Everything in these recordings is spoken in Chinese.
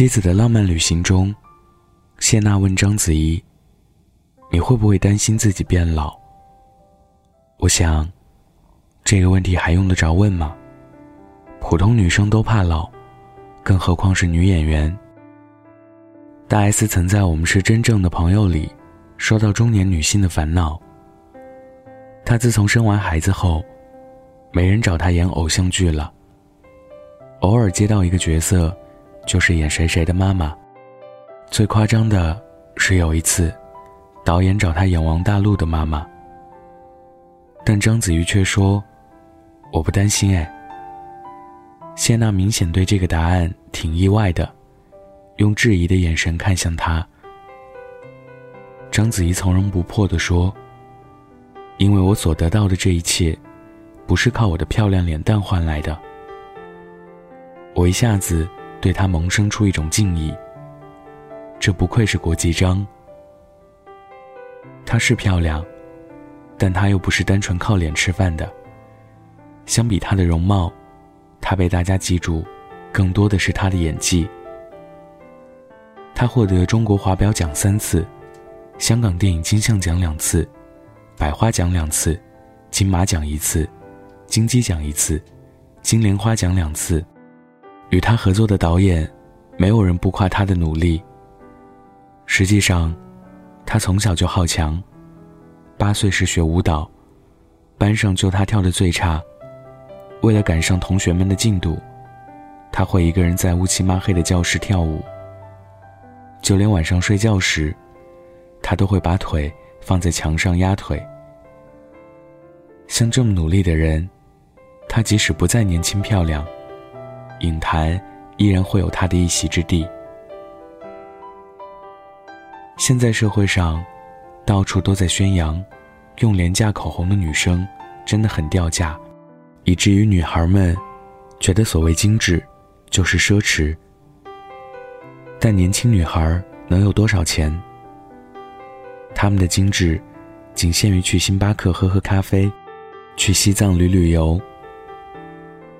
妻子的浪漫旅行中，谢娜问章子怡：“你会不会担心自己变老？”我想，这个问题还用得着问吗？普通女生都怕老，更何况是女演员。大 S 曾在《我们是真正的朋友》里说到中年女性的烦恼。她自从生完孩子后，没人找她演偶像剧了。偶尔接到一个角色。就是演谁谁的妈妈。最夸张的是有一次，导演找他演王大陆的妈妈。但章子怡却说：“我不担心。”哎，谢娜明显对这个答案挺意外的，用质疑的眼神看向他。章子怡从容不迫地说：“因为我所得到的这一切，不是靠我的漂亮脸蛋换来的。”我一下子。对她萌生出一种敬意。这不愧是国际章。她是漂亮，但她又不是单纯靠脸吃饭的。相比她的容貌，她被大家记住，更多的是她的演技。她获得中国华表奖三次，香港电影金像奖两次，百花奖两次，金马奖一次，金鸡奖一次，金莲花奖两次。与他合作的导演，没有人不夸他的努力。实际上，他从小就好强，八岁时学舞蹈，班上就他跳的最差。为了赶上同学们的进度，他会一个人在乌漆抹黑的教室跳舞。就连晚上睡觉时，他都会把腿放在墙上压腿。像这么努力的人，他即使不再年轻漂亮。影坛依然会有他的一席之地。现在社会上，到处都在宣扬，用廉价口红的女生真的很掉价，以至于女孩们觉得所谓精致就是奢侈。但年轻女孩能有多少钱？她们的精致，仅限于去星巴克喝喝咖啡，去西藏旅旅游。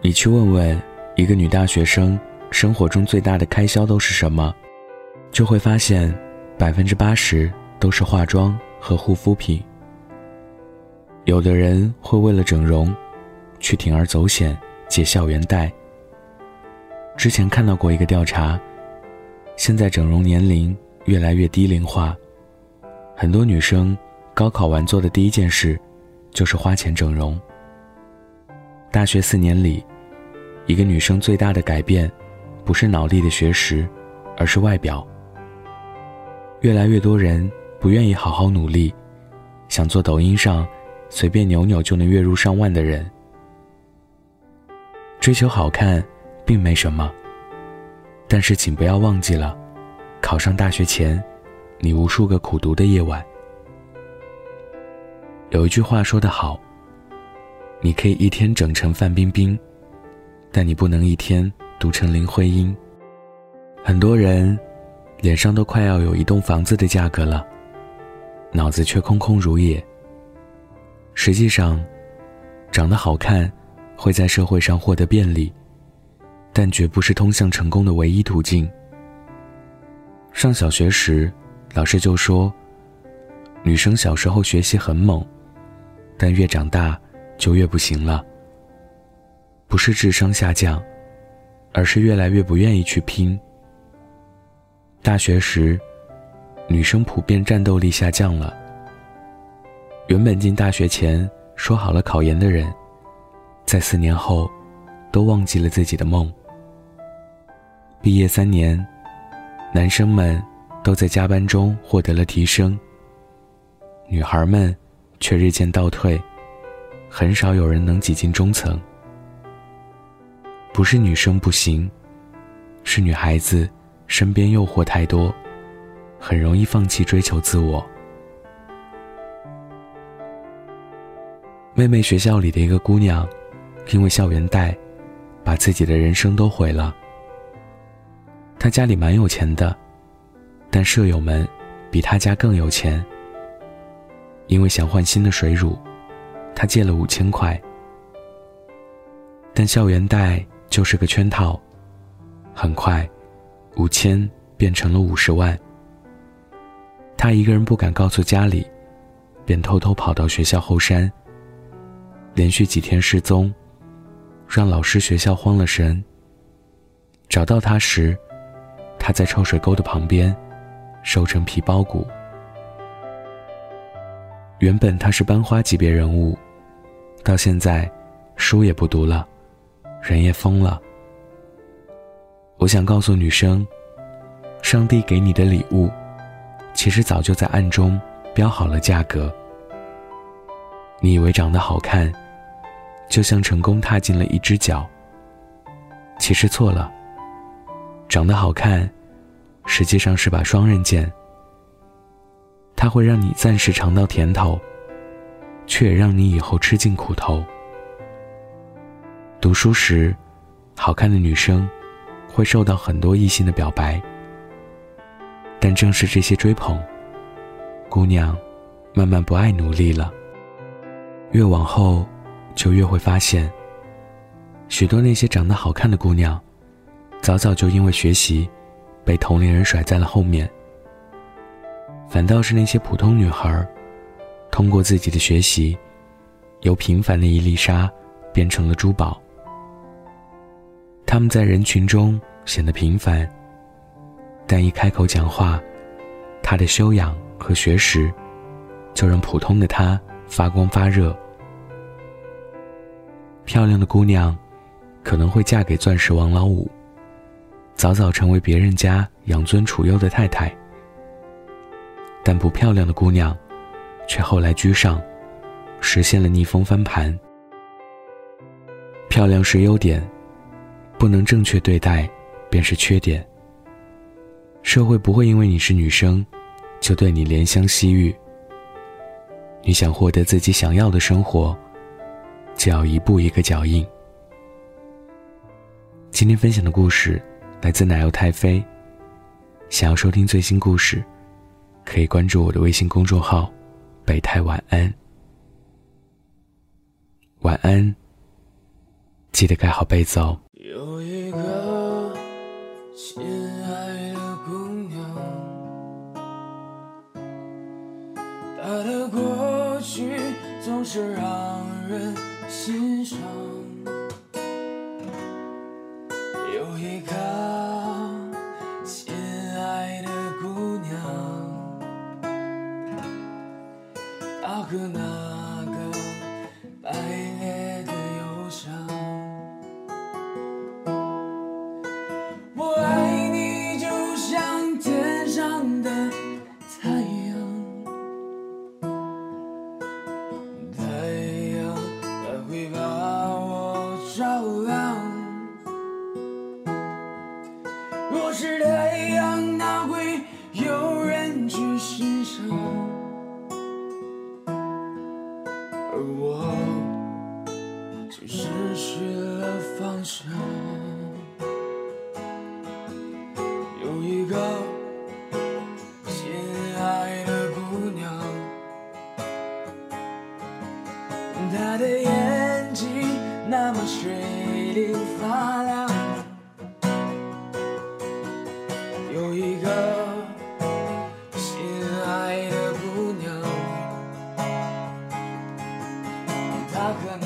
你去问问。一个女大学生生活中最大的开销都是什么？就会发现，百分之八十都是化妆和护肤品。有的人会为了整容，去铤而走险借校园贷。之前看到过一个调查，现在整容年龄越来越低龄化，很多女生高考完做的第一件事，就是花钱整容。大学四年里。一个女生最大的改变，不是脑力的学识，而是外表。越来越多人不愿意好好努力，想做抖音上随便扭扭就能月入上万的人。追求好看，并没什么，但是请不要忘记了，考上大学前，你无数个苦读的夜晚。有一句话说得好，你可以一天整成范冰冰。但你不能一天读成林徽因。很多人脸上都快要有一栋房子的价格了，脑子却空空如也。实际上，长得好看会在社会上获得便利，但绝不是通向成功的唯一途径。上小学时，老师就说，女生小时候学习很猛，但越长大就越不行了。不是智商下降，而是越来越不愿意去拼。大学时，女生普遍战斗力下降了。原本进大学前说好了考研的人，在四年后，都忘记了自己的梦。毕业三年，男生们都在加班中获得了提升，女孩们却日渐倒退，很少有人能挤进中层。不是女生不行，是女孩子身边诱惑太多，很容易放弃追求自我。妹妹学校里的一个姑娘，因为校园贷，把自己的人生都毁了。她家里蛮有钱的，但舍友们比她家更有钱。因为想换新的水乳，她借了五千块，但校园贷。就是个圈套，很快，五千变成了五十万。他一个人不敢告诉家里，便偷偷跑到学校后山。连续几天失踪，让老师学校慌了神。找到他时，他在臭水沟的旁边，瘦成皮包骨。原本他是班花级别人物，到现在，书也不读了，人也疯了。我想告诉女生，上帝给你的礼物，其实早就在暗中标好了价格。你以为长得好看，就像成功踏进了一只脚，其实错了。长得好看，实际上是把双刃剑。它会让你暂时尝到甜头，却也让你以后吃尽苦头。读书时，好看的女生会受到很多异性的表白，但正是这些追捧，姑娘慢慢不爱努力了。越往后，就越会发现，许多那些长得好看的姑娘，早早就因为学习，被同龄人甩在了后面。反倒是那些普通女孩，通过自己的学习，由平凡的一粒沙变成了珠宝。他们在人群中显得平凡，但一开口讲话，他的修养和学识，就让普通的他发光发热。漂亮的姑娘，可能会嫁给钻石王老五，早早成为别人家养尊处优的太太。但不漂亮的姑娘，却后来居上，实现了逆风翻盘。漂亮是优点，不能正确对待，便是缺点。社会不会因为你是女生，就对你怜香惜玉。你想获得自己想要的生活，就要一步一个脚印。今天分享的故事来自奶油太妃。想要收听最新故事。可以关注我的微信公众号“北太晚安”。晚安，记得盖好被子哦。有一个亲爱的姑娘，她的过去总是让人心伤。有一个亲爱的姑娘，她。和那若是太阳，那会有人去欣赏？太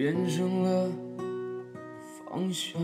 变成了方向。